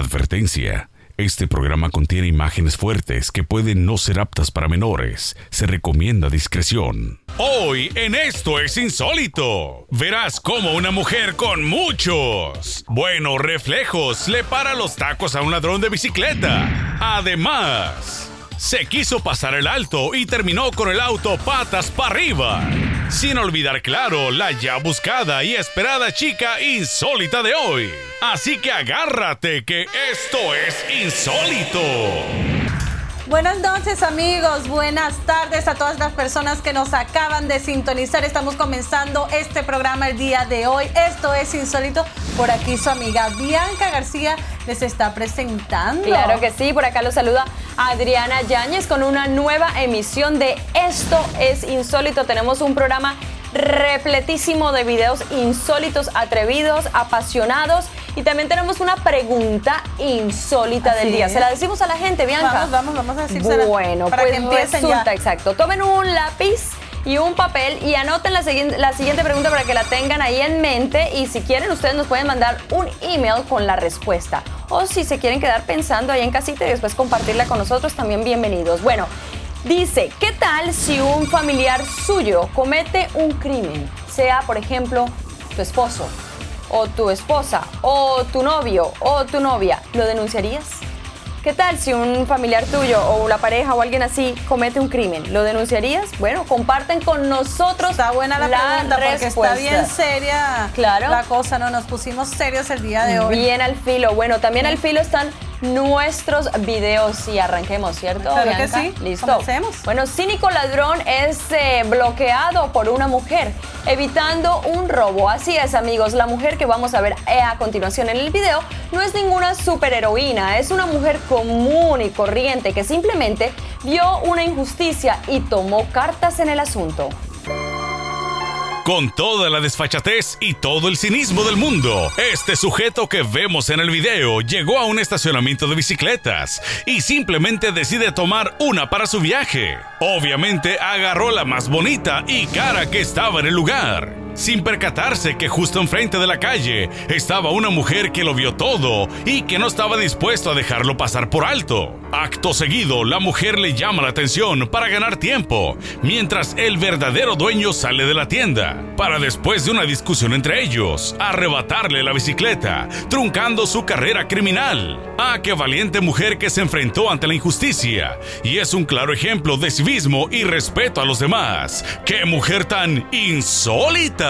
Advertencia. Este programa contiene imágenes fuertes que pueden no ser aptas para menores. Se recomienda discreción. Hoy en Esto es Insólito, verás cómo una mujer con muchos buenos reflejos le para los tacos a un ladrón de bicicleta. Además, se quiso pasar el alto y terminó con el auto patas para arriba. Sin olvidar, claro, la ya buscada y esperada chica insólita de hoy. Así que agárrate que esto es insólito. Buenas noches amigos, buenas tardes a todas las personas que nos acaban de sintonizar. Estamos comenzando este programa el día de hoy. Esto es Insólito. Por aquí su amiga Bianca García les está presentando. Claro que sí, por acá lo saluda Adriana Yáñez con una nueva emisión de Esto es Insólito. Tenemos un programa repletísimo de videos insólitos, atrevidos, apasionados. Y también tenemos una pregunta insólita del día. ¿Se la decimos a la gente, Bianca? Vamos, vamos, vamos a decírsela. Bueno, para pues que empiecen resulta, ya. exacto. Tomen un lápiz y un papel y anoten la, siguiente- la siguiente pregunta para que la tengan ahí en mente. Y si quieren, ustedes nos pueden mandar un email con la respuesta. O si se quieren quedar pensando ahí en casita y después compartirla con nosotros, también bienvenidos. Bueno, dice, ¿qué tal si un familiar suyo comete un crimen? Sea, por ejemplo, tu esposo, o tu esposa, o tu novio, o tu novia. ¿Lo denunciarías? ¿Qué tal si un familiar tuyo o la pareja o alguien así comete un crimen? ¿Lo denunciarías? Bueno, comparten con nosotros. Está buena la, pregunta porque está bien seria Claro. la cosa, ¿no? Nos pusimos serios el día de hoy. Bien al filo. Bueno, también al filo están nuestros videos y arranquemos, ¿cierto? Claro que sí. Listo. Comencemos. Bueno, cínico ladrón es eh, bloqueado por una mujer, evitando un robo. Así es, amigos. La mujer que vamos a ver eh, a continuación en el video no es ninguna superheroína, es una mujer común y corriente que simplemente vio una injusticia y tomó cartas en el asunto. Con toda la desfachatez y todo el cinismo del mundo, este sujeto que vemos en el video llegó a un estacionamiento de bicicletas y simplemente decide tomar una para su viaje. Obviamente agarró la más bonita y cara que estaba en el lugar, sin percatarse que justo enfrente de la calle estaba una mujer que lo vio todo y que no estaba dispuesto a dejarlo pasar por alto. Acto seguido, la mujer le llama la atención para ganar tiempo, mientras el verdadero dueño sale de la tienda, para después de una discusión entre ellos, arrebatarle la bicicleta, truncando su carrera criminal. Ah, qué valiente mujer que se enfrentó ante la injusticia, y es un claro ejemplo de civismo y respeto a los demás. ¡Qué mujer tan insólita!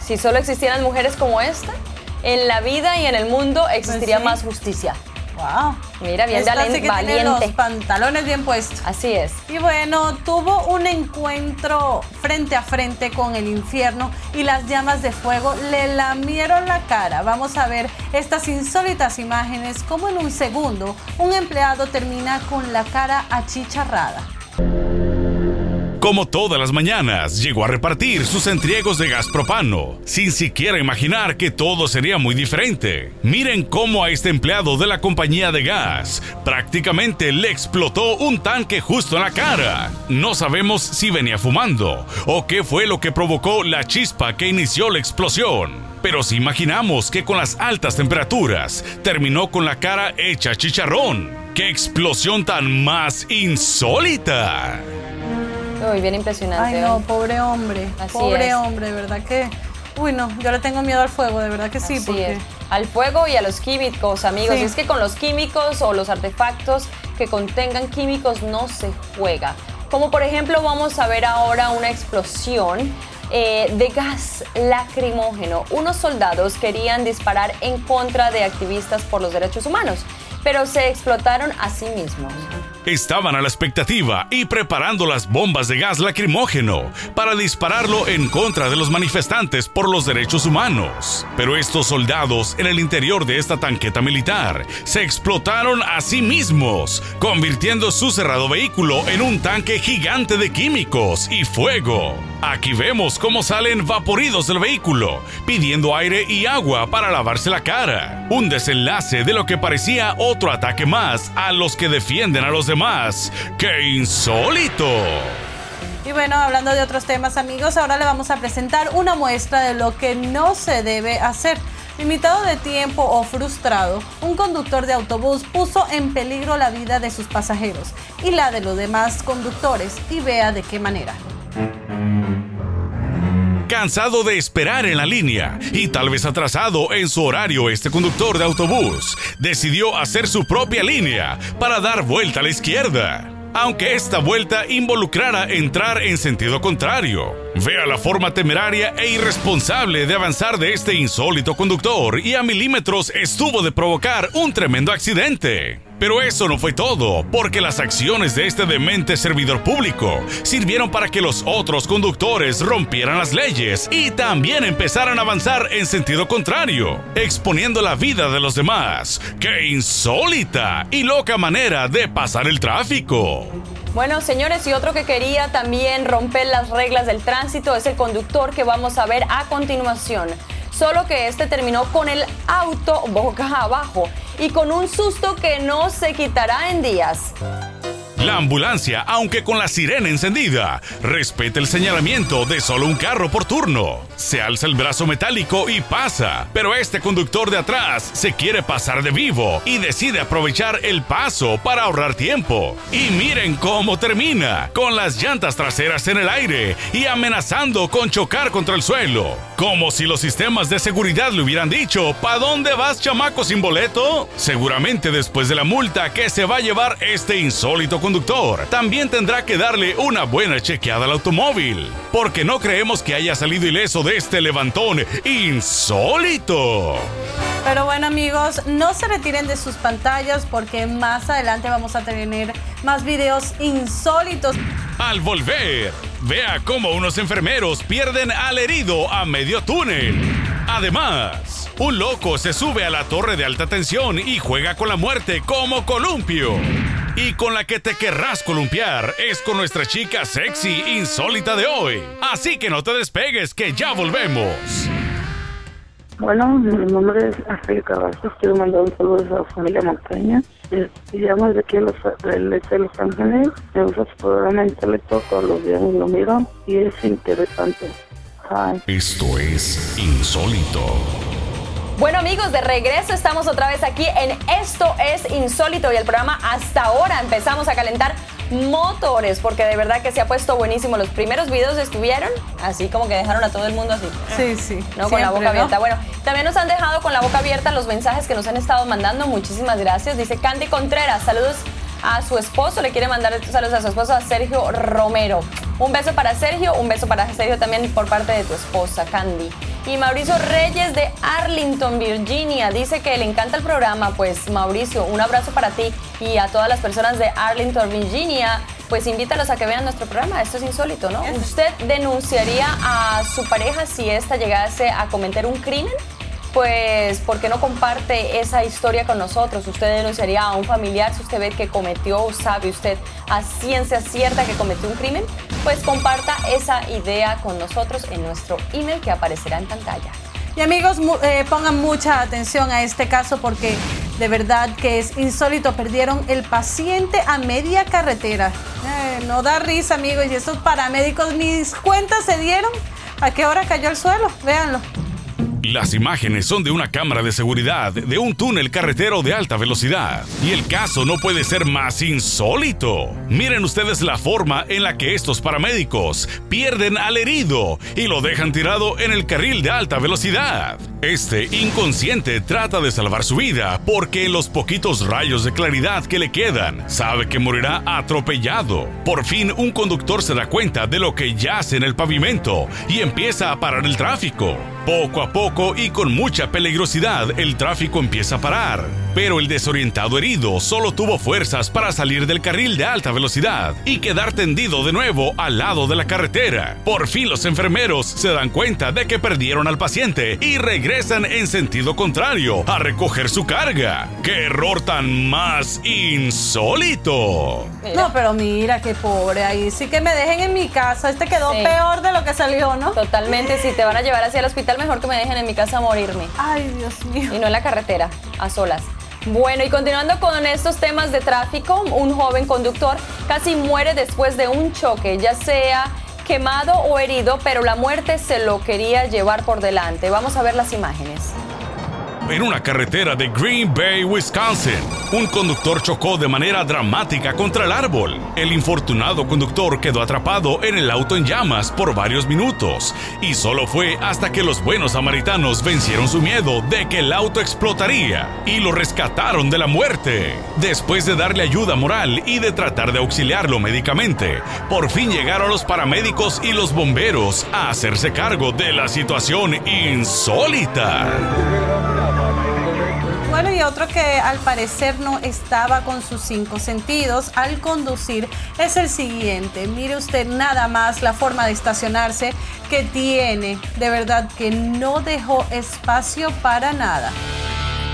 Si solo existieran mujeres como esta, en la vida y en el mundo existiría Pues sí. más justicia. Wow. Mira, bien Esta sí que tiene los pantalones bien puestos. Así es. Y bueno, tuvo un encuentro frente a frente con el infierno y las llamas de fuego le lamieron la cara. Vamos a ver estas insólitas imágenes, como en un segundo un empleado termina con la cara achicharrada. Como todas las mañanas, llegó a repartir sus entriegos de gas propano, sin siquiera imaginar que todo sería muy diferente. Miren cómo a este empleado de la compañía de gas prácticamente le explotó un tanque justo en la cara. No sabemos si venía fumando o qué fue lo que provocó la chispa que inició la explosión. Pero si imaginamos que con las altas temperaturas terminó con la cara hecha chicharrón, ¡qué explosión tan más insólita! Uy, bien impresionante. Ay, no, ¿eh? pobre hombre. Así pobre es. hombre, de verdad que. Uy, no, yo le tengo miedo al fuego, de verdad que sí, Así porque. es. Al fuego y a los químicos, amigos. Sí. Y es que con los químicos o los artefactos que contengan químicos no se juega. Como por ejemplo vamos a ver ahora una explosión eh, de gas lacrimógeno. Unos soldados querían disparar en contra de activistas por los derechos humanos, pero se explotaron a sí mismos. Estaban a la expectativa y preparando las bombas de gas lacrimógeno para dispararlo en contra de los manifestantes por los derechos humanos. Pero estos soldados en el interior de esta tanqueta militar se explotaron a sí mismos, convirtiendo su cerrado vehículo en un tanque gigante de químicos y fuego. Aquí vemos cómo salen vaporidos del vehículo, pidiendo aire y agua para lavarse la cara. Un desenlace de lo que parecía otro ataque más a los que defienden a los demás. ¡Qué insólito! Y bueno, hablando de otros temas, amigos, ahora le vamos a presentar una muestra de lo que no se debe hacer. Limitado de tiempo o frustrado, un conductor de autobús puso en peligro la vida de sus pasajeros y la de los demás conductores y vea de qué manera. Cansado de esperar en la línea y tal vez atrasado en su horario, este conductor de autobús decidió hacer su propia línea para dar vuelta a la izquierda aunque esta vuelta involucrara entrar en sentido contrario. Vea la forma temeraria e irresponsable de avanzar de este insólito conductor y a milímetros estuvo de provocar un tremendo accidente. Pero eso no fue todo, porque las acciones de este demente servidor público sirvieron para que los otros conductores rompieran las leyes y también empezaran a avanzar en sentido contrario, exponiendo la vida de los demás. ¡Qué insólita y loca manera de pasar el tráfico! Bueno, señores, y otro que quería también romper las reglas del tránsito es el conductor que vamos a ver a continuación solo que este terminó con el auto boca abajo y con un susto que no se quitará en días. La ambulancia, aunque con la sirena encendida, respeta el señalamiento de solo un carro por turno. Se alza el brazo metálico y pasa, pero este conductor de atrás se quiere pasar de vivo y decide aprovechar el paso para ahorrar tiempo. Y miren cómo termina, con las llantas traseras en el aire y amenazando con chocar contra el suelo. Como si los sistemas de seguridad le hubieran dicho, ¿pa dónde vas chamaco sin boleto? Seguramente después de la multa que se va a llevar este insólito conductor también tendrá que darle una buena chequeada al automóvil, porque no creemos que haya salido ileso de este levantón insólito. Pero bueno amigos, no se retiren de sus pantallas porque más adelante vamos a tener más videos insólitos. Al volver, vea cómo unos enfermeros pierden al herido a medio túnel. Además, un loco se sube a la torre de alta tensión y juega con la muerte como columpio. Y con la que te querrás columpiar es con nuestra chica sexy insólita de hoy. Así que no te despegues, que ya volvemos. Bueno, mi nombre es Ángel Cavazos. Quiero mandar un saludo a la familia Montaña. Llamo desde aquí los, de Los Ángeles. Me gusta su programa insólito todos los días lo miro y es interesante. Esto es insólito. Bueno amigos, de regreso estamos otra vez aquí en Esto es Insólito y el programa hasta ahora empezamos a calentar motores porque de verdad que se ha puesto buenísimo. Los primeros videos estuvieron así como que dejaron a todo el mundo así. Sí, sí. No, con la boca abierta. Bueno, también nos han dejado con la boca abierta los mensajes que nos han estado mandando. Muchísimas gracias. Dice Candy Contreras, saludos a su esposo, le quiere mandar saludos a su esposo, a Sergio Romero. Un beso para Sergio, un beso para Sergio también por parte de tu esposa, Candy. Y Mauricio Reyes de Arlington, Virginia, dice que le encanta el programa. Pues Mauricio, un abrazo para ti y a todas las personas de Arlington, Virginia. Pues invítalos a que vean nuestro programa. Esto es insólito, ¿no? ¿Usted denunciaría a su pareja si ésta llegase a cometer un crimen? pues, ¿por qué no comparte esa historia con nosotros? ¿Usted denunciaría a un familiar si usted ve que cometió o sabe usted a ciencia cierta que cometió un crimen? Pues comparta esa idea con nosotros en nuestro email que aparecerá en pantalla. Y amigos, eh, pongan mucha atención a este caso porque de verdad que es insólito. Perdieron el paciente a media carretera. Eh, no da risa, amigos. Y estos paramédicos, mis cuentas se dieron. ¿A qué hora cayó el suelo? Véanlo. Las imágenes son de una cámara de seguridad de un túnel carretero de alta velocidad. Y el caso no puede ser más insólito. Miren ustedes la forma en la que estos paramédicos pierden al herido y lo dejan tirado en el carril de alta velocidad. Este inconsciente trata de salvar su vida porque en los poquitos rayos de claridad que le quedan, sabe que morirá atropellado. Por fin un conductor se da cuenta de lo que yace en el pavimento y empieza a parar el tráfico. Poco a poco y con mucha peligrosidad el tráfico empieza a parar, pero el desorientado herido solo tuvo fuerzas para salir del carril de alta velocidad y quedar tendido de nuevo al lado de la carretera. Por fin los enfermeros se dan cuenta de que perdieron al paciente y regresan en sentido contrario a recoger su carga. ¡Qué error tan más insólito! No, pero mira qué pobre, ahí sí que me dejen en mi casa, este quedó peor de lo que salió, ¿no? Totalmente, si te van a llevar hacia el hospital mejor que me dejen en mi casa a morirme. Ay, Dios mío. Y no en la carretera, a solas. Bueno, y continuando con estos temas de tráfico, un joven conductor casi muere después de un choque, ya sea quemado o herido, pero la muerte se lo quería llevar por delante. Vamos a ver las imágenes. En una carretera de Green Bay, Wisconsin. Un conductor chocó de manera dramática contra el árbol. El infortunado conductor quedó atrapado en el auto en llamas por varios minutos y solo fue hasta que los buenos samaritanos vencieron su miedo de que el auto explotaría y lo rescataron de la muerte. Después de darle ayuda moral y de tratar de auxiliarlo médicamente, por fin llegaron los paramédicos y los bomberos a hacerse cargo de la situación insólita. Bueno, y otro que al parecer no estaba con sus cinco sentidos al conducir es el siguiente. Mire usted nada más la forma de estacionarse que tiene. De verdad que no dejó espacio para nada.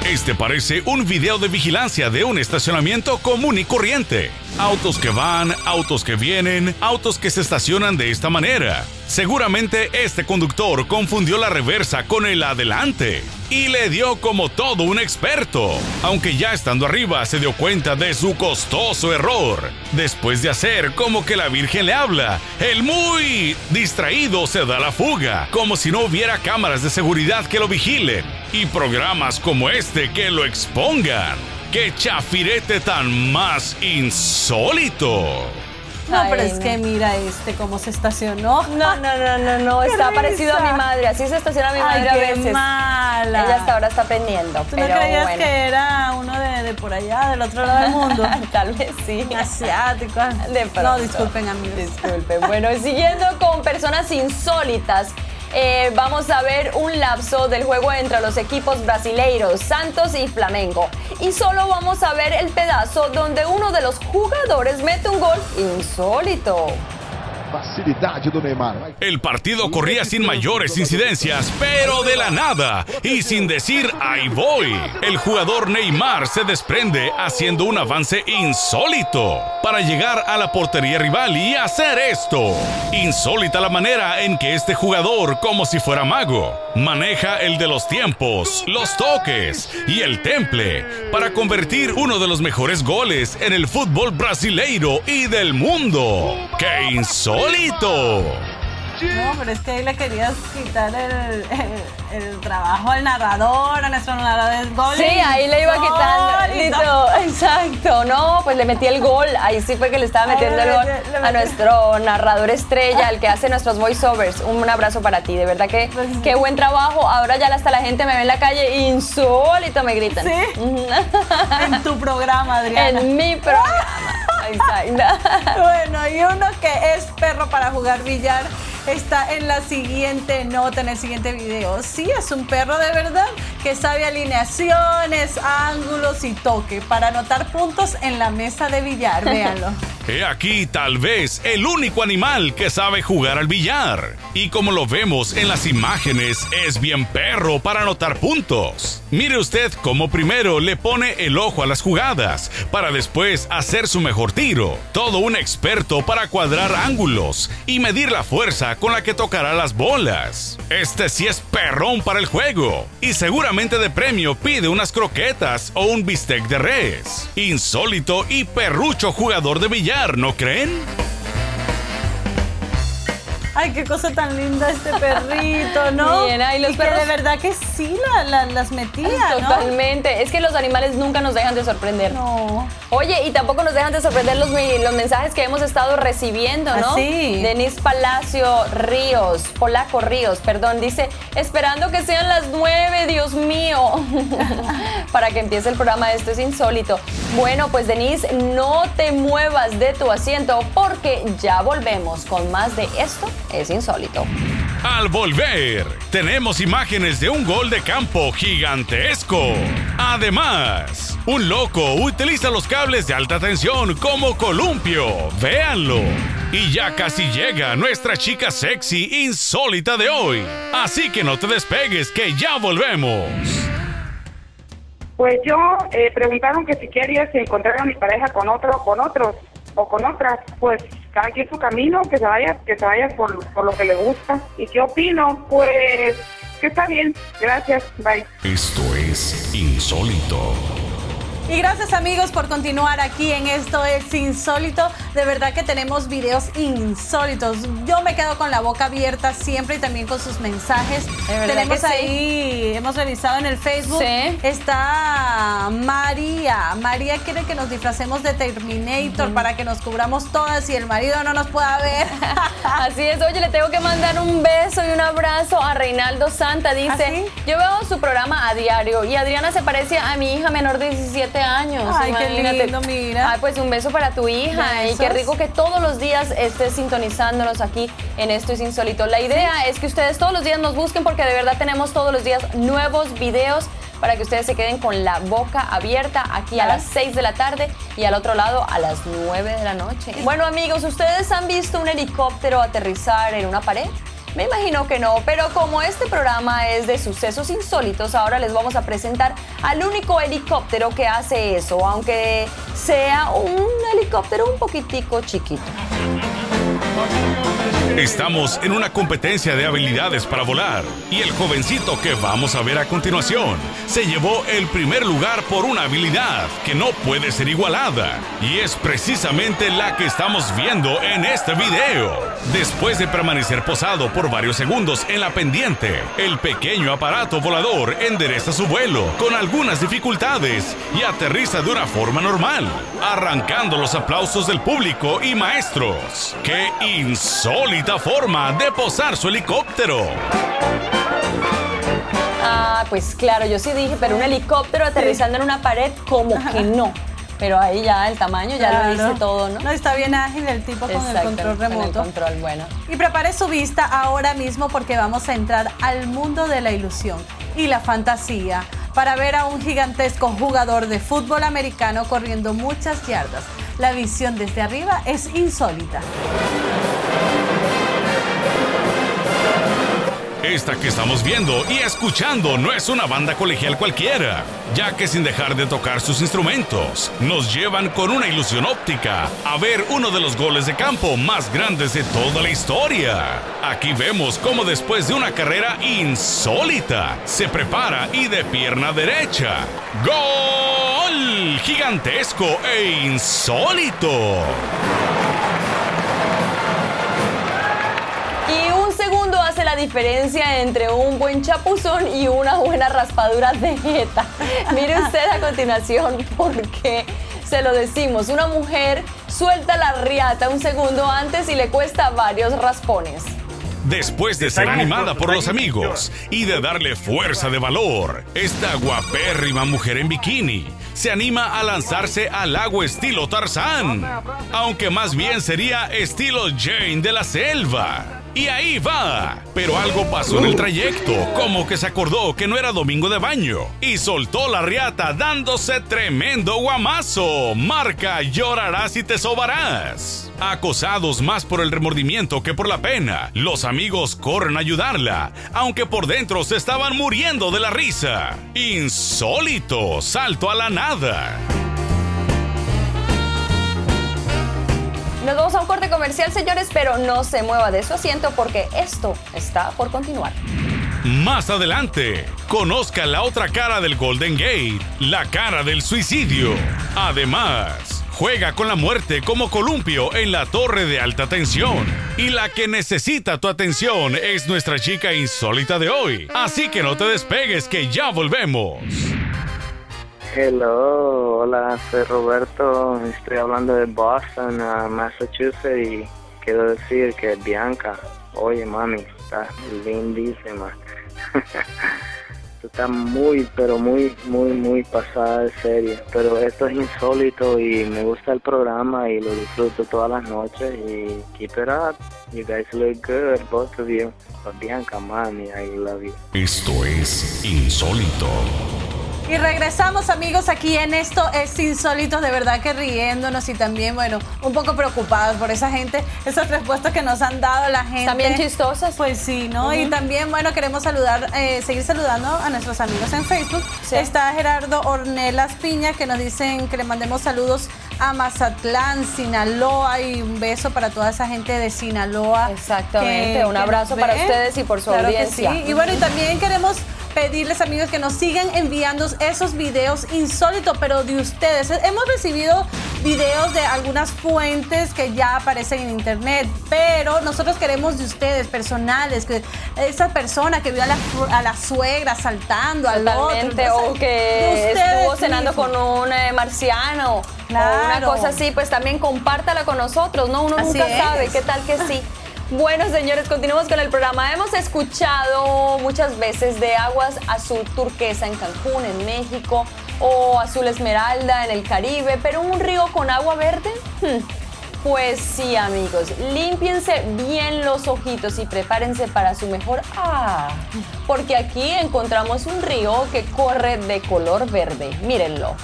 Este parece un video de vigilancia de un estacionamiento común y corriente. Autos que van, autos que vienen, autos que se estacionan de esta manera. Seguramente este conductor confundió la reversa con el adelante y le dio como todo un experto, aunque ya estando arriba se dio cuenta de su costoso error. Después de hacer como que la Virgen le habla, el muy distraído se da la fuga, como si no hubiera cámaras de seguridad que lo vigilen y programas como este que lo expongan. ¡Qué chafirete tan más insólito! No, pero es que mira este cómo se estacionó. No, no, no, no, no. está parecido a mi madre. Así se estaciona mi madre a veces. mala. Ella hasta ahora está aprendiendo. ¿Tú no creías que era uno de, por allá, del otro lado del mundo? Tal vez sí. Asiático. no, disculpen, amigos. Disculpen. Bueno, siguiendo con personas insólitas. Eh, vamos a ver un lapso del juego entre los equipos brasileiros Santos y Flamengo. Y solo vamos a ver el pedazo donde uno de los jugadores mete un gol insólito. El partido corría sin mayores incidencias, pero de la nada y sin decir ahí voy. El jugador Neymar se desprende haciendo un avance insólito para llegar a la portería rival y hacer esto. Insólita la manera en que este jugador, como si fuera mago, maneja el de los tiempos, los toques y el temple para convertir uno de los mejores goles en el fútbol brasileiro y del mundo. ¡Qué insólito! No, pero es que ahí le querías quitar el, el, trabajo al narrador, a nuestro narrador gol. Sí, ahí le iba quitando. Listo, exacto. No, pues le metí el gol. Ahí sí fue que le estaba metiendo el gol a nuestro narrador estrella, el que hace nuestros voiceovers. Un abrazo para ti, de verdad que pues qué buen trabajo. Ahora ya hasta la gente me ve en la calle insólito, me gritan. Sí. en tu programa, Adriana. En mi programa. Bueno, y uno que es perro para jugar billar está en la siguiente nota, en el siguiente video. Sí, es un perro de verdad que sabe alineaciones, ángulos y toque para anotar puntos en la mesa de billar. Véanlo. He aquí tal vez el único animal que sabe jugar al billar. Y como lo vemos en las imágenes, es bien perro para anotar puntos. Mire usted cómo primero le pone el ojo a las jugadas, para después hacer su mejor tiro. Todo un experto para cuadrar ángulos y medir la fuerza con la que tocará las bolas. Este sí es perrón para el juego. Y seguramente de premio pide unas croquetas o un bistec de res. Insólito y perrucho jugador de billar ¿no creen? Ay, qué cosa tan linda este perrito, ¿no? Bien, ay, los y perros... que de verdad que sí las metía, Totalmente. Es que los animales nunca nos dejan de sorprender. No. Oye, y tampoco nos dejan de sorprender los, los mensajes que hemos estado recibiendo, ¿no? Sí. Denise Palacio Ríos, Polaco Ríos, perdón, dice, esperando que sean las nueve, Dios mío, para que empiece el programa. Esto es insólito. Bueno, pues Denise, no te muevas de tu asiento porque ya volvemos con más de esto es insólito. Al volver, tenemos imágenes de un gol de campo gigantesco. Además, un loco utiliza los cables de alta tensión como columpio. Véanlo. Y ya casi llega nuestra chica sexy insólita de hoy. Así que no te despegues, que ya volvemos. Pues yo eh, preguntaron que si querías encontrar a mi pareja con otro, con otros o con otras, pues cada quien su camino, que se vaya, que se vaya por, por lo que le gusta. ¿Y qué opino? Pues que está bien. Gracias. Bye. Esto es insólito. Y gracias amigos por continuar aquí en Esto es Insólito. De verdad que tenemos videos insólitos. Yo me quedo con la boca abierta siempre y también con sus mensajes. Tenemos ahí, hemos revisado en el Facebook. Está María. María quiere que nos disfracemos de Terminator para que nos cubramos todas y el marido no nos pueda ver. Así es. Oye, le tengo que mandar un beso y un abrazo a Reinaldo Santa. Dice, ¿Ah, yo veo su programa a diario y Adriana se parece a mi hija menor de 17 años. Ay, qué lindo, mira. Ay, pues un beso para tu hija y qué rico que todos los días estés sintonizándonos aquí en Esto es Insólito. La idea es que ustedes todos los días nos busquen porque de verdad tenemos todos los días nuevos videos para que ustedes se queden con la boca abierta aquí a las 6 de la tarde y al otro lado a las 9 de la noche. Bueno amigos, ¿ustedes han visto un helicóptero aterrizar en una pared? Me imagino que no, pero como este programa es de sucesos insólitos, ahora les vamos a presentar al único helicóptero que hace eso, aunque sea un helicóptero un poquitico chiquito. Estamos en una competencia de habilidades para volar y el jovencito que vamos a ver a continuación se llevó el primer lugar por una habilidad que no puede ser igualada y es precisamente la que estamos viendo en este video. Después de permanecer posado por varios segundos en la pendiente, el pequeño aparato volador endereza su vuelo con algunas dificultades y aterriza de una forma normal, arrancando los aplausos del público y maestros. ¡Qué forma de posar su helicóptero! Ah, pues claro, yo sí dije, pero un helicóptero aterrizando en una pared, como que no. Pero ahí ya el tamaño ya lo dice todo, ¿no? No, está bien ágil el tipo con el control remoto. Con el control, bueno. Y prepare su vista ahora mismo porque vamos a entrar al mundo de la ilusión y la fantasía para ver a un gigantesco jugador de fútbol americano corriendo muchas yardas. La visión desde arriba es insólita. Esta que estamos viendo y escuchando no es una banda colegial cualquiera, ya que sin dejar de tocar sus instrumentos, nos llevan con una ilusión óptica a ver uno de los goles de campo más grandes de toda la historia. Aquí vemos cómo después de una carrera insólita, se prepara y de pierna derecha. ¡Gol! Gigantesco e insólito. Diferencia entre un buen chapuzón y una buena raspadura de jeta. Mire usted a continuación porque se lo decimos. Una mujer suelta la riata un segundo antes y le cuesta varios raspones. Después de ser animada por los amigos y de darle fuerza de valor, esta guapérrima mujer en bikini se anima a lanzarse al agua estilo Tarzán, aunque más bien sería estilo Jane de la selva. Y ahí va. Pero algo pasó en el trayecto, como que se acordó que no era domingo de baño y soltó la riata dándose tremendo guamazo. Marca llorarás y te sobarás. Acosados más por el remordimiento que por la pena, los amigos corren a ayudarla, aunque por dentro se estaban muriendo de la risa. Insólito, salto a la nada. Comercial, señores, pero no se mueva de su asiento porque esto está por continuar. Más adelante, conozca la otra cara del Golden Gate, la cara del suicidio. Además, juega con la muerte como columpio en la torre de alta tensión. Y la que necesita tu atención es nuestra chica insólita de hoy. Así que no te despegues que ya volvemos. Hello, hola, soy Roberto, estoy hablando de Boston, Massachusetts y quiero decir que Bianca, oye mami, está lindísima. está muy, pero muy, muy, muy pasada de serie. Pero esto es insólito y me gusta el programa y lo disfruto todas las noches. Y keep it up. You guys look good, both of you. Bianca, mami, I love you. Esto es insólito. Y regresamos amigos aquí en esto es insólito, de verdad que riéndonos y también, bueno, un poco preocupados por esa gente, esas respuestas que nos han dado la gente. También chistosas. Pues sí, ¿no? Y también, bueno, queremos saludar, eh, seguir saludando a nuestros amigos en Facebook. Está Gerardo Ornelas Piña que nos dicen que le mandemos saludos a Mazatlán, Sinaloa y un beso para toda esa gente de Sinaloa. Exactamente, un abrazo para ustedes y por su audiencia. Y bueno, y también queremos pedirles amigos que nos sigan enviando esos videos insólitos, pero de ustedes. Hemos recibido videos de algunas fuentes que ya aparecen en internet, pero nosotros queremos de ustedes, personales, que esa persona que vio a la, a la suegra saltando al otro. o que estuvo cenando con un eh, marciano o una cosa así, pues también compártala con nosotros, ¿no? Uno nunca sabe, qué tal que sí. Bueno, señores, continuamos con el programa. Hemos escuchado muchas veces de aguas azul turquesa en Cancún, en México, o azul esmeralda en el Caribe, pero un río con agua verde. Hmm. Pues sí, amigos, límpiense bien los ojitos y prepárense para su mejor ah, porque aquí encontramos un río que corre de color verde. Mírenlo.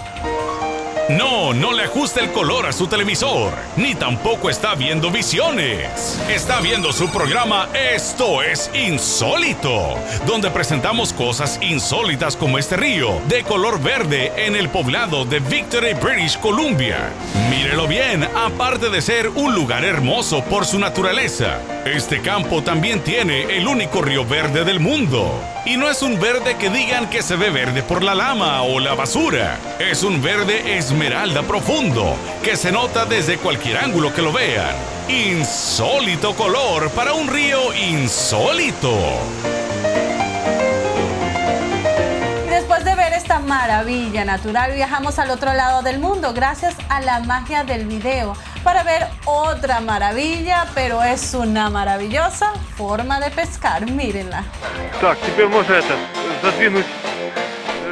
No, no le ajusta el color a su televisor, ni tampoco está viendo visiones. Está viendo su programa Esto es Insólito, donde presentamos cosas insólitas como este río de color verde en el poblado de Victory, British Columbia. Mírelo bien, aparte de ser un lugar hermoso por su naturaleza, este campo también tiene el único río verde del mundo. Y no es un verde que digan que se ve verde por la lama o la basura. Es un verde esmeralda profundo que se nota desde cualquier ángulo que lo vean. Insólito color para un río insólito. Después de ver esta maravilla natural, viajamos al otro lado del mundo gracias a la magia del video para ver otra maravilla, pero es una maravillosa forma de pescar. Mírenla. Так, теперь можно это, задвинуть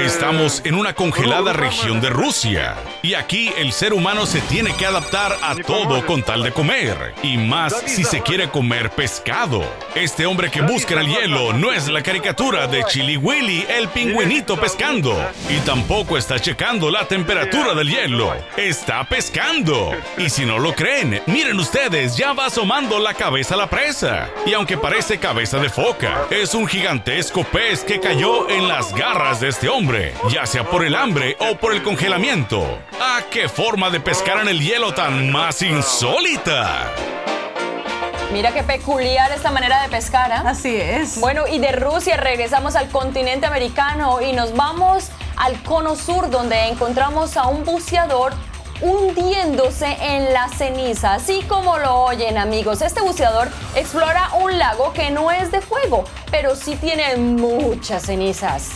Estamos en una congelada región de Rusia y aquí el ser humano se tiene que adaptar a todo con tal de comer y más si se quiere comer pescado. Este hombre que busca en el hielo no es la caricatura de Chili Willy, el pingüinito pescando y tampoco está checando la temperatura del hielo. Está pescando. Y si no lo creen, miren ustedes, ya va asomando la cabeza a la presa. Y aunque parece cabeza de foca, es un gigantesco pez que cayó en las garras de este hombre ya sea por el hambre o por el congelamiento. ¡Ah, qué forma de pescar en el hielo tan más insólita! Mira qué peculiar esta manera de pescar. ¿eh? Así es. Bueno, y de Rusia regresamos al continente americano y nos vamos al cono sur donde encontramos a un buceador hundiéndose en la ceniza, así como lo oyen amigos. Este buceador explora un lago que no es de fuego, pero sí tiene muchas cenizas.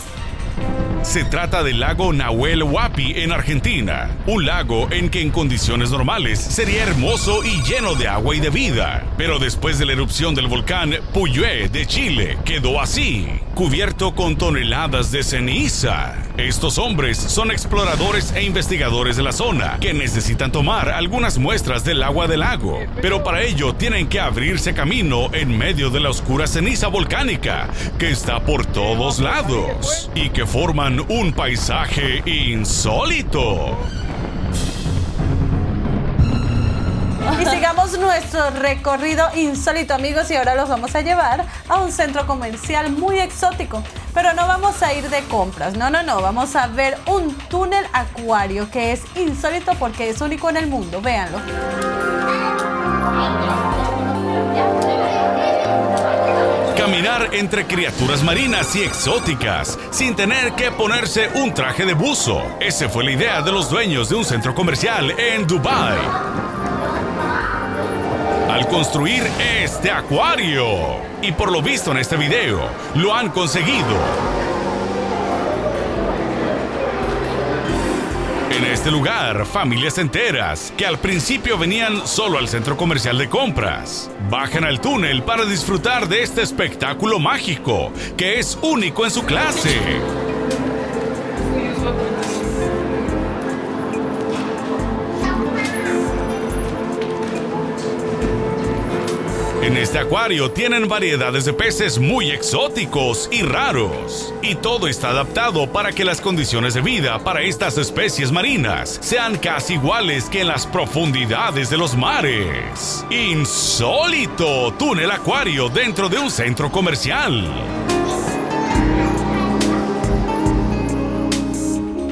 Se trata del lago Nahuel Huapi en Argentina, un lago en que en condiciones normales sería hermoso y lleno de agua y de vida, pero después de la erupción del volcán Puyue de Chile quedó así, cubierto con toneladas de ceniza. Estos hombres son exploradores e investigadores de la zona que necesitan tomar algunas muestras del agua del lago, pero para ello tienen que abrirse camino en medio de la oscura ceniza volcánica que está por todos lados y que forman un paisaje insólito. Y sigamos nuestro recorrido insólito, amigos, y ahora los vamos a llevar a un centro comercial muy exótico. Pero no vamos a ir de compras, no, no, no, vamos a ver un túnel acuario que es insólito porque es único en el mundo, véanlo. Caminar entre criaturas marinas y exóticas sin tener que ponerse un traje de buzo. Esa fue la idea de los dueños de un centro comercial en Dubai al construir este acuario. Y por lo visto en este video, lo han conseguido. En este lugar, familias enteras que al principio venían solo al centro comercial de compras, bajan al túnel para disfrutar de este espectáculo mágico que es único en su clase. En este acuario tienen variedades de peces muy exóticos y raros. Y todo está adaptado para que las condiciones de vida para estas especies marinas sean casi iguales que en las profundidades de los mares. Insólito túnel acuario dentro de un centro comercial.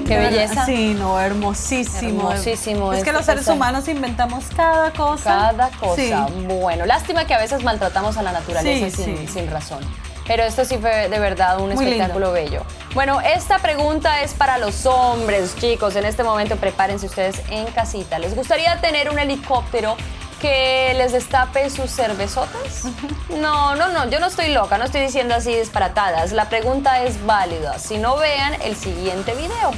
Qué belleza. Sí, no, hermosísimo. Hermosísimo. Es que este los seres humanos inventamos cada cosa. Cada cosa. Sí. Bueno, lástima que a veces maltratamos a la naturaleza Sí, sin, sí. sin razón. Pero esto sí fue de verdad un Muy lindo. espectáculo bello. Bueno, esta pregunta es para los hombres, chicos. En este momento prepárense ustedes en casita. ¿Les gustaría tener un helicóptero que les destape sus cervezotas? No, no, no, yo no estoy loca, no estoy diciendo así disparatadas. La pregunta es válida. Si no, vean el siguiente video.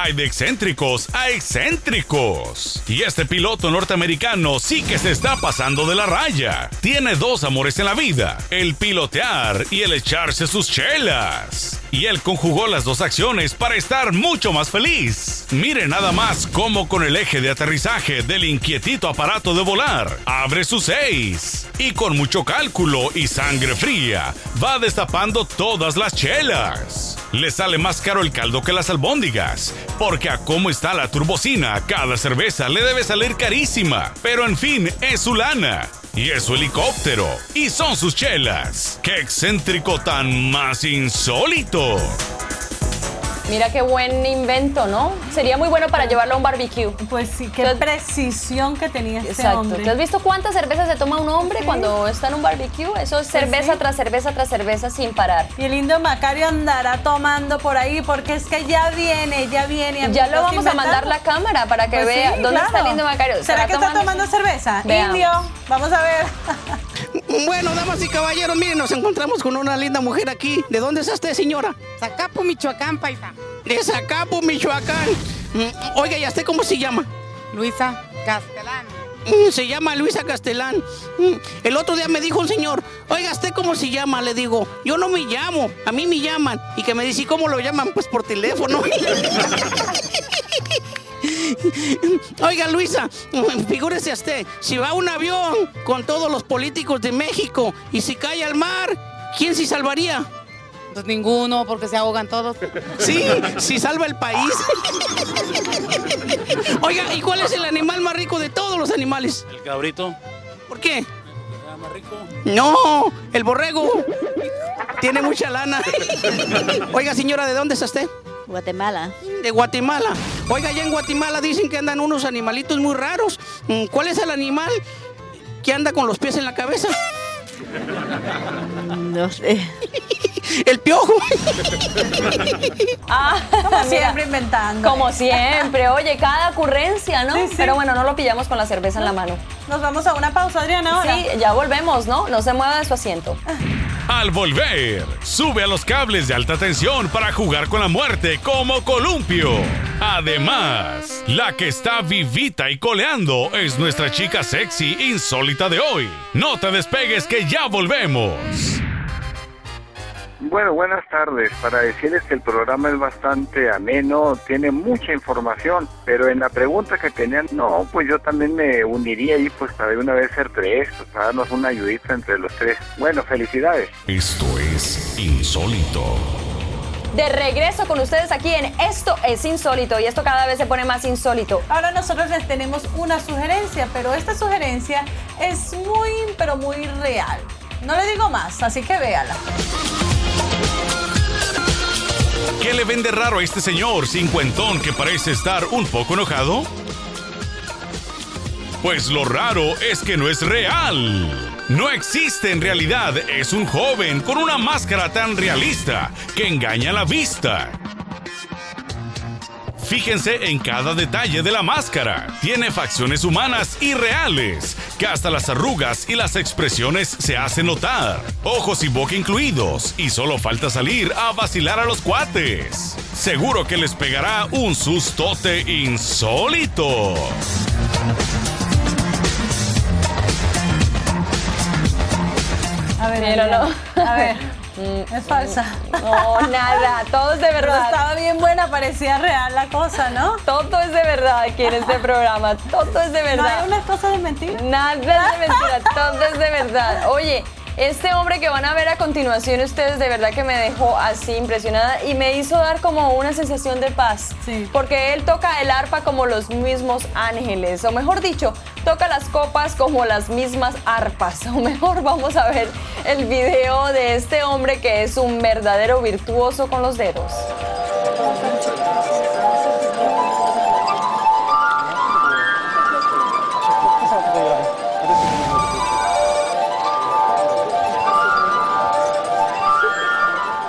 Hay de excéntricos a excéntricos. Y este piloto norteamericano sí que se está pasando de la raya. Tiene dos amores en la vida, el pilotear y el echarse sus chelas. Y él conjugó las dos acciones para estar mucho más feliz. Mire nada más cómo con el eje de aterrizaje del inquietito aparato de volar, abre sus seis. Y con mucho cálculo y sangre fría, va destapando todas las chelas. Le sale más caro el caldo que las albóndigas, porque a cómo está la turbocina, cada cerveza le debe salir carísima. Pero en fin, es su lana. Y es su helicóptero. Y son sus chelas. ¡Qué excéntrico tan más insólito! Mira qué buen invento, ¿no? Sería muy bueno para llevarlo a un barbecue. Pues sí, qué Entonces- precisión que tenía este Exacto. hombre. ¿Tú has visto cuántas cervezas se toma un hombre Sí. cuando está en un barbecue? Eso es cerveza sí. tras cerveza tras cerveza sin parar. Y el lindo Macario andará tomando por ahí porque es que ya viene, ya viene. Ya lo vamos a mandar la cámara para que Pues vea sí, dónde está el lindo Macario. ¿Será ¿Estará que está tomando cerveza? Veamos. Indio, vamos a ver. Bueno, damas y caballeros, miren, nos encontramos con una linda mujer aquí. ¿De dónde es usted, señora? Zacapu, Michoacán, paisa. De Zacapu, Michoacán. Mm, Oiga, ¿y a usted cómo se llama? Luisa Castellán. Mm, Se llama Luisa Castelán. Mm, El otro día me dijo un señor, oiga, ¿usted cómo se llama? Le digo, yo no me llamo, a mí me llaman. Y que me dice, ¿y cómo lo llaman? Pues por teléfono. Oiga, Luisa, figúrese usted, si va un avión con todos los políticos de México y si cae al mar, ¿quién se salvaría? Pues ninguno, porque se ahogan todos. Sí, si salva el país. Oiga, ¿y cuál es el animal más rico de todos los animales? El cabrito. ¿Por qué? ¿Era más rico? No, el borrego. Tiene mucha lana. Oiga, señora, ¿de dónde es usted? Guatemala. De Guatemala. Oiga, allá en Guatemala dicen que andan unos animalitos muy raros. Mm, ¿Cuál es el animal que anda con los pies en la cabeza? No sé. El piojo. Ah, Como siempre inventando. Como siempre. Oye, cada ocurrencia, ¿no? Sí, sí. Pero bueno, no lo pillamos con la cerveza en la mano. Nos vamos a una pausa, Adriana, ahora. Sí, ya volvemos, ¿no? No se mueva de su asiento. Al volver, sube a los cables de alta tensión para jugar con la muerte como columpio. Además, la que está vivita y coleando es nuestra chica sexy insólita de hoy. No te despegues que ya volvemos. Bueno, buenas tardes. Para decirles que el programa es bastante ameno, tiene mucha información, pero en la pregunta que tenían, no, pues yo también me uniría ahí, pues para de una vez ser tres, pues para darnos una ayudita entre los tres. Bueno, felicidades. Esto es insólito. De regreso con ustedes aquí en Esto es Insólito y esto cada vez se pone más insólito. Ahora nosotros les tenemos una sugerencia, pero esta sugerencia es muy, pero muy real. No le digo más, así que véala. ¿Qué le vende raro a este señor cincuentón que parece estar un poco enojado? Pues lo raro es que no es real. No existe en realidad, es un joven con una máscara tan realista que engaña la vista. Fíjense en cada detalle de la máscara. Tiene facciones humanas y reales, que hasta las arrugas y las expresiones se hacen notar. Ojos y boca incluidos, y solo falta salir a vacilar a los cuates. Seguro que les pegará un sustote insólito. A ver, Míralo. A ver. Es falsa. No, nada, todo es de Pero verdad. estaba bien buena, parecía real la cosa, ¿no? Todo es de verdad aquí en este programa. Todo es de No verdad. hay una cosa de mentira. Nada es de mentira, todo es de verdad. Oye, este hombre que van a ver a continuación ustedes de verdad que me dejó así impresionada y me hizo dar como una sensación de paz. Sí. Porque él toca el arpa como los mismos ángeles, o mejor dicho, toca las copas como las mismas arpas. O mejor vamos a ver el video de este hombre que es un verdadero virtuoso con los dedos.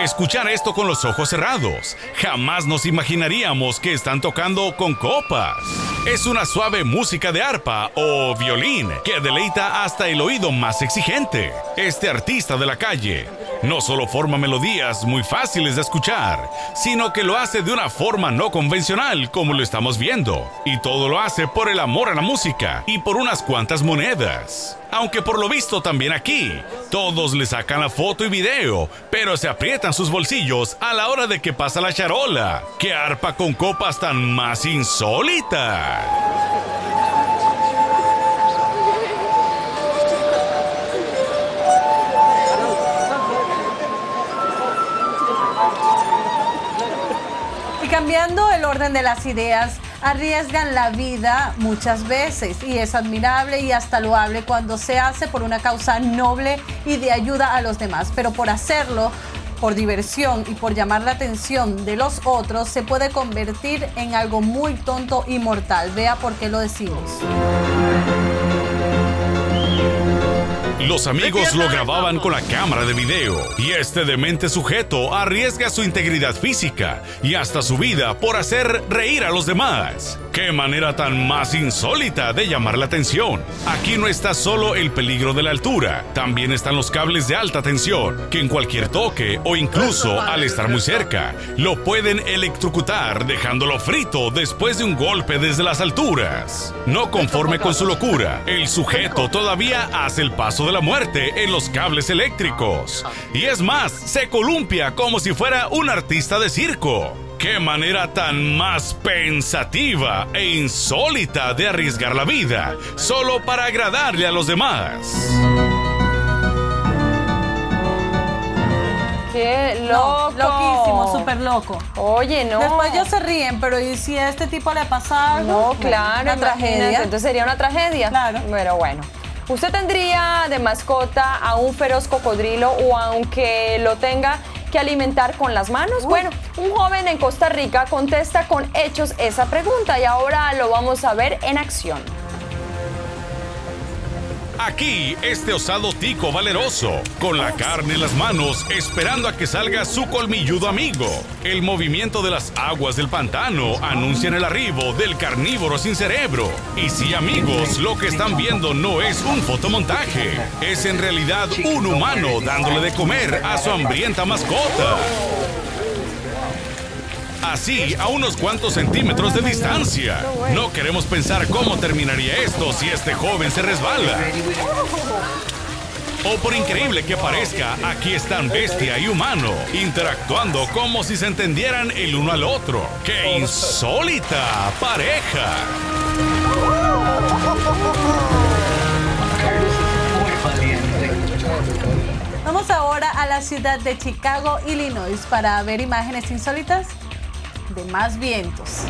Escuchar esto con los ojos cerrados. Jamás nos imaginaríamos que están tocando con copas. Es una suave música de arpa o violín que deleita hasta el oído más exigente. Este artista de la calle no solo forma melodías muy fáciles de escuchar, sino que lo hace de una forma no convencional como lo estamos viendo. Y todo lo hace por el amor a la música y por unas cuantas monedas. Aunque por lo visto también aquí, todos le sacan la foto y video, pero se aprietan sus bolsillos a la hora de que pasa la charola. ¡Qué arpa con copas tan más insólita! Cambiando el orden de las ideas, arriesgan la vida muchas veces y es admirable y hasta loable cuando se hace por una causa noble y de ayuda a los demás, pero por hacerlo por diversión y por llamar la atención de los otros se puede convertir en algo muy tonto y mortal. Vea por qué lo decimos. Los amigos lo grababan con la cámara de video y este demente sujeto arriesga su integridad física y hasta su vida por hacer reír a los demás. ¡Qué manera tan más insólita de llamar la atención! Aquí no está solo el peligro de la altura, también están los cables de alta tensión, que en cualquier toque o incluso al estar muy cerca, lo pueden electrocutar dejándolo frito después de un golpe desde las alturas. No conforme con su locura, el sujeto todavía hace el paso de la muerte en los cables eléctricos. Y es más, se columpia como si fuera un artista de circo. ¡Qué manera tan más pensativa e insólita de arriesgar la vida solo para agradarle a los demás! ¡Qué No, loco! loquísimo, súper loco. Oye, no. Después ellos se ríen, pero ¿y si a este tipo le pasa algo? No, claro, una imagínate, tragedia. Entonces sería una tragedia. Claro. Pero bueno. ¿Usted tendría de mascota a un feroz cocodrilo o aunque lo tenga que alimentar con las manos? Bueno, un joven en Costa Rica contesta con hechos esa pregunta y ahora lo vamos a ver en acción. Aquí, este osado tico valeroso, con la carne en las manos, esperando a que salga su colmilludo amigo. El movimiento de las aguas del pantano anuncian el arribo del carnívoro sin cerebro. Y sí, amigos, lo que están viendo no es un fotomontaje, es en realidad un humano dándole de comer a su hambrienta mascota. Así, a unos cuantos centímetros de distancia. No queremos pensar cómo terminaría esto si este joven se resbala. O por increíble que parezca, aquí están bestia y humano, interactuando como si se entendieran el uno al otro. ¡Qué insólita pareja! Vamos ahora a la ciudad de Chicago, Illinois, para ver imágenes insólitas de más vientos.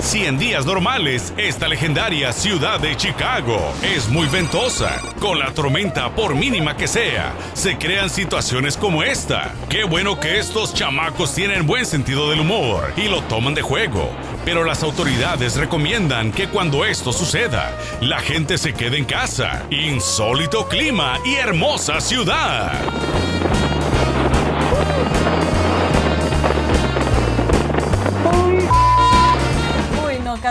Si en días normales, esta legendaria ciudad de Chicago es muy ventosa, con la tormenta por mínima que sea, se crean situaciones como esta. Qué bueno que estos chamacos tienen buen sentido del humor y lo toman de juego. Pero las autoridades recomiendan que cuando esto suceda, la gente se quede en casa. Insólito clima y hermosa ciudad.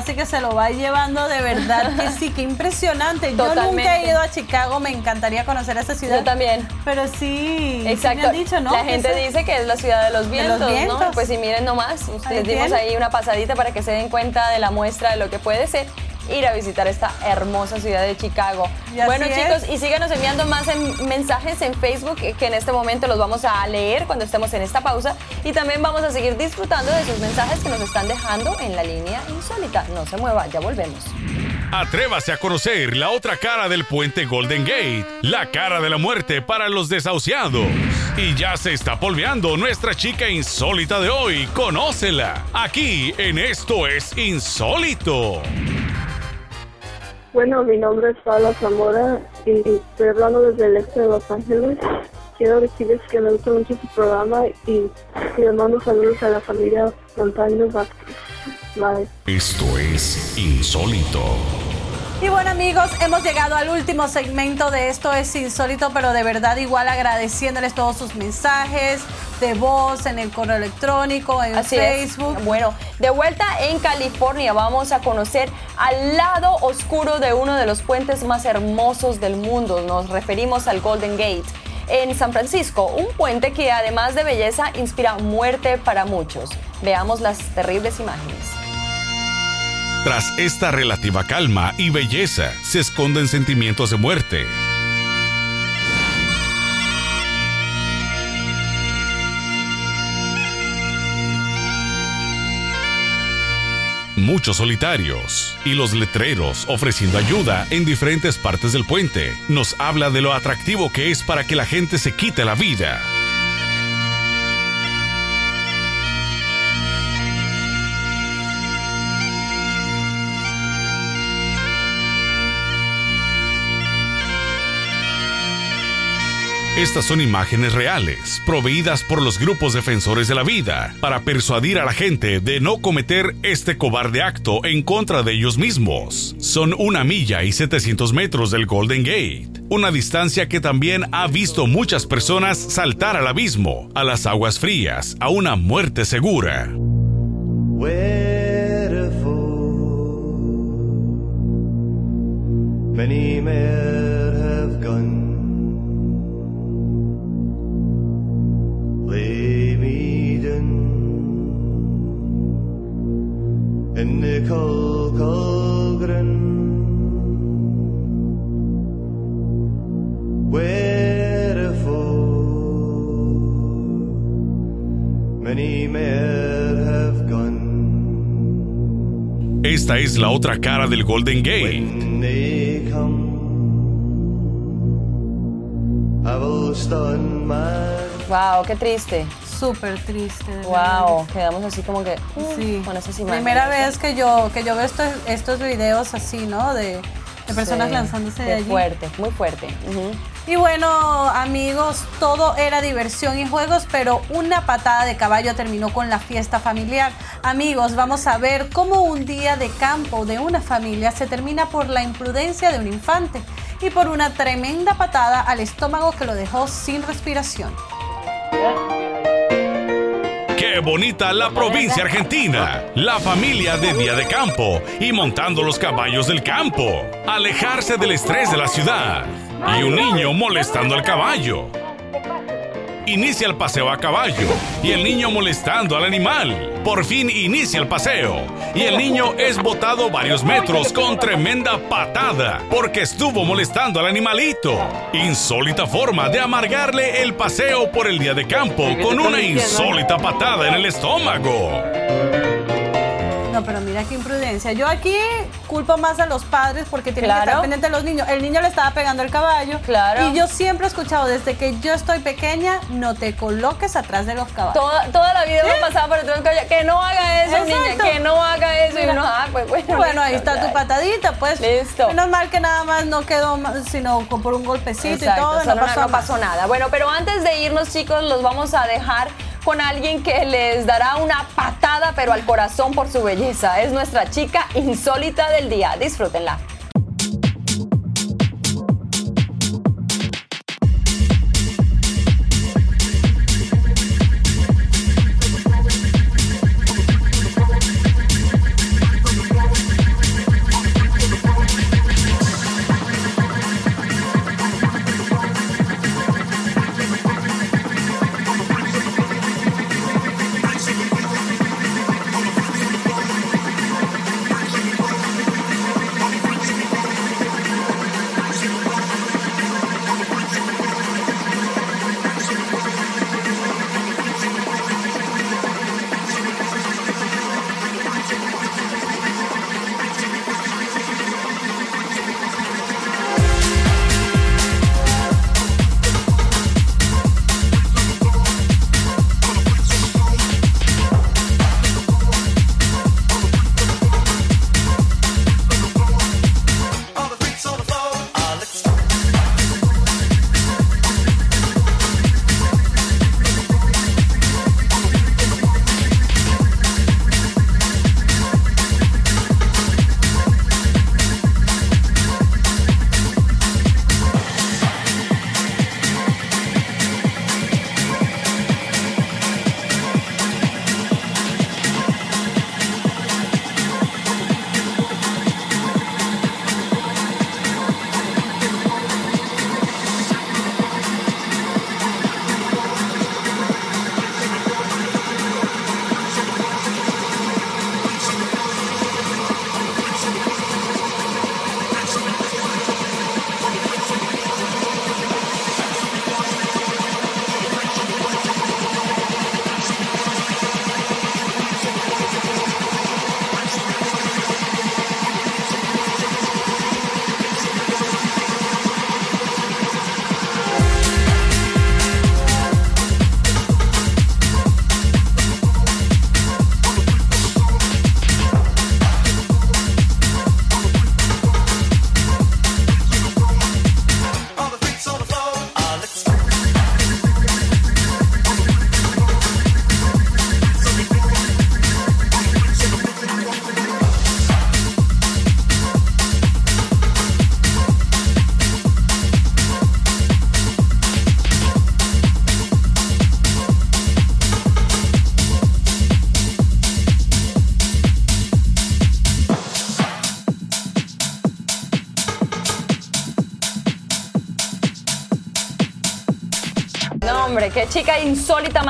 Casi que se lo va llevando de verdad que sí, qué impresionante. Yo nunca he ido a Chicago, me encantaría conocer esa ciudad. Yo también. Pero sí, sí Exacto. me han dicho, ¿no? La gente dice que es la ciudad de los De vientos, los vientos. ¿no? Pues si miren nomás, ustedes dimos ahí una pasadita para que se den cuenta de la muestra de lo que puede ser ir a visitar esta hermosa ciudad de Chicago. Y Bueno, es. chicos, y síganos enviando más en- mensajes en Facebook que que en este momento los vamos a leer cuando estemos en esta pausa y también vamos a seguir disfrutando de sus mensajes que nos están dejando en la línea insólita. No se mueva, ya volvemos. Atrévase a conocer la otra cara del puente Golden Gate, la cara de la muerte para los desahuciados. Y ya se está polveando nuestra chica insólita de hoy. Conócela. Aquí en Esto es Insólito. Bueno, mi nombre es Paula Zamora y estoy hablando desde el este de Los Ángeles. Quiero decirles que me gusta mucho su programa y, les mando saludos a la familia Montaño Vázquez. Bye. Esto es Insólito. Y bueno amigos, hemos llegado al último segmento de esto es insólito, pero de verdad igual agradeciéndoles todos sus mensajes, de voz, en el correo electrónico, en Así Facebook. es. Bueno, de vuelta en California vamos a conocer al lado oscuro de uno de los puentes más hermosos del mundo. Nos referimos al Golden Gate. En San Francisco, un puente que además de belleza inspira muerte para muchos. Veamos las terribles imágenes. Tras esta relativa calma y belleza se esconden sentimientos de muerte. Muchos solitarios y los letreros ofreciendo ayuda en diferentes partes del puente nos habla de lo atractivo que es para que la gente se quite la vida. Estas son imágenes reales, proveídas por los grupos defensores de la vida, para persuadir a la gente de no cometer este cobarde acto en contra de ellos mismos. Son una milla y 700 metros del Golden Gate, una distancia que también ha visto muchas personas saltar al abismo, a las aguas frías, a una muerte segura. In the cold, cold ground. Wherefore many men have gone. Esta es la otra cara del Golden Gate. When they come, I will stand my Wow, qué triste. Súper triste. de verdad. Wow, quedamos así como que uh, Sí. con esas imágenes. Primera vez que yo, que yo veo estos, estos videos así, ¿no? De, de personas Sí, lanzándose de allí. fuerte, muy fuerte. Y bueno, amigos, todo era diversión y juegos, pero una patada de caballo terminó con la fiesta familiar. Amigos, vamos a ver cómo un día de campo de una familia se termina por la imprudencia de un infante y por una tremenda patada al estómago que lo dejó sin respiración. ¡Qué bonita la provincia argentina! La familia de día de campo y montando los caballos del campo. Alejarse del estrés de la ciudad. Y un niño molestando al caballo. Inicia el paseo a caballo y el niño molestando al animal. Por fin inicia el paseo y el niño es botado varios metros con tremenda patada porque estuvo molestando al animalito. Insólita forma de amargarle el paseo por el día de campo con una insólita patada en el estómago. Pero mira qué imprudencia. Yo aquí culpo más a los padres porque tienen que estar pendientes de los niños. El niño le estaba pegando el caballo. Claro. Y yo siempre he escuchado desde que yo estoy pequeña, no te coloques atrás de los caballos. Toda, toda la vida me ha pasado por detrás del caballo, que no haga eso, niña, Exacto. que no haga eso. Y uno, ah, pues bueno. Bueno, ahí está tu patadita, pues. Listo. Menos mal que nada más no quedó, sino por un golpecito Exacto, y todo. no pasó, no más. pasó nada. Bueno, pero antes de irnos, chicos, los vamos a dejar con alguien que les dará una patada, pero al corazón por su belleza. Es nuestra chica insólita del día. Disfrútenla.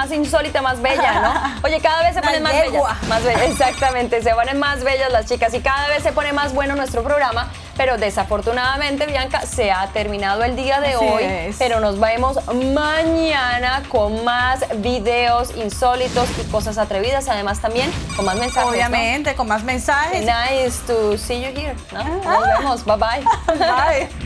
Más insólita, más bella, ¿no? Oye, cada vez se ponen más bellas. Más bellas, exactamente, se ponen más bellas las chicas y cada vez se pone más bueno nuestro programa. Pero desafortunadamente, Bianca, se ha terminado el día de Así hoy. es. Pero nos vemos mañana con más videos insólitos y cosas atrevidas. Además, también con más mensajes. ¿no? Obviamente, con más mensajes. Nice to see you here. ¿no? Nos vemos. Bye bye. Bye.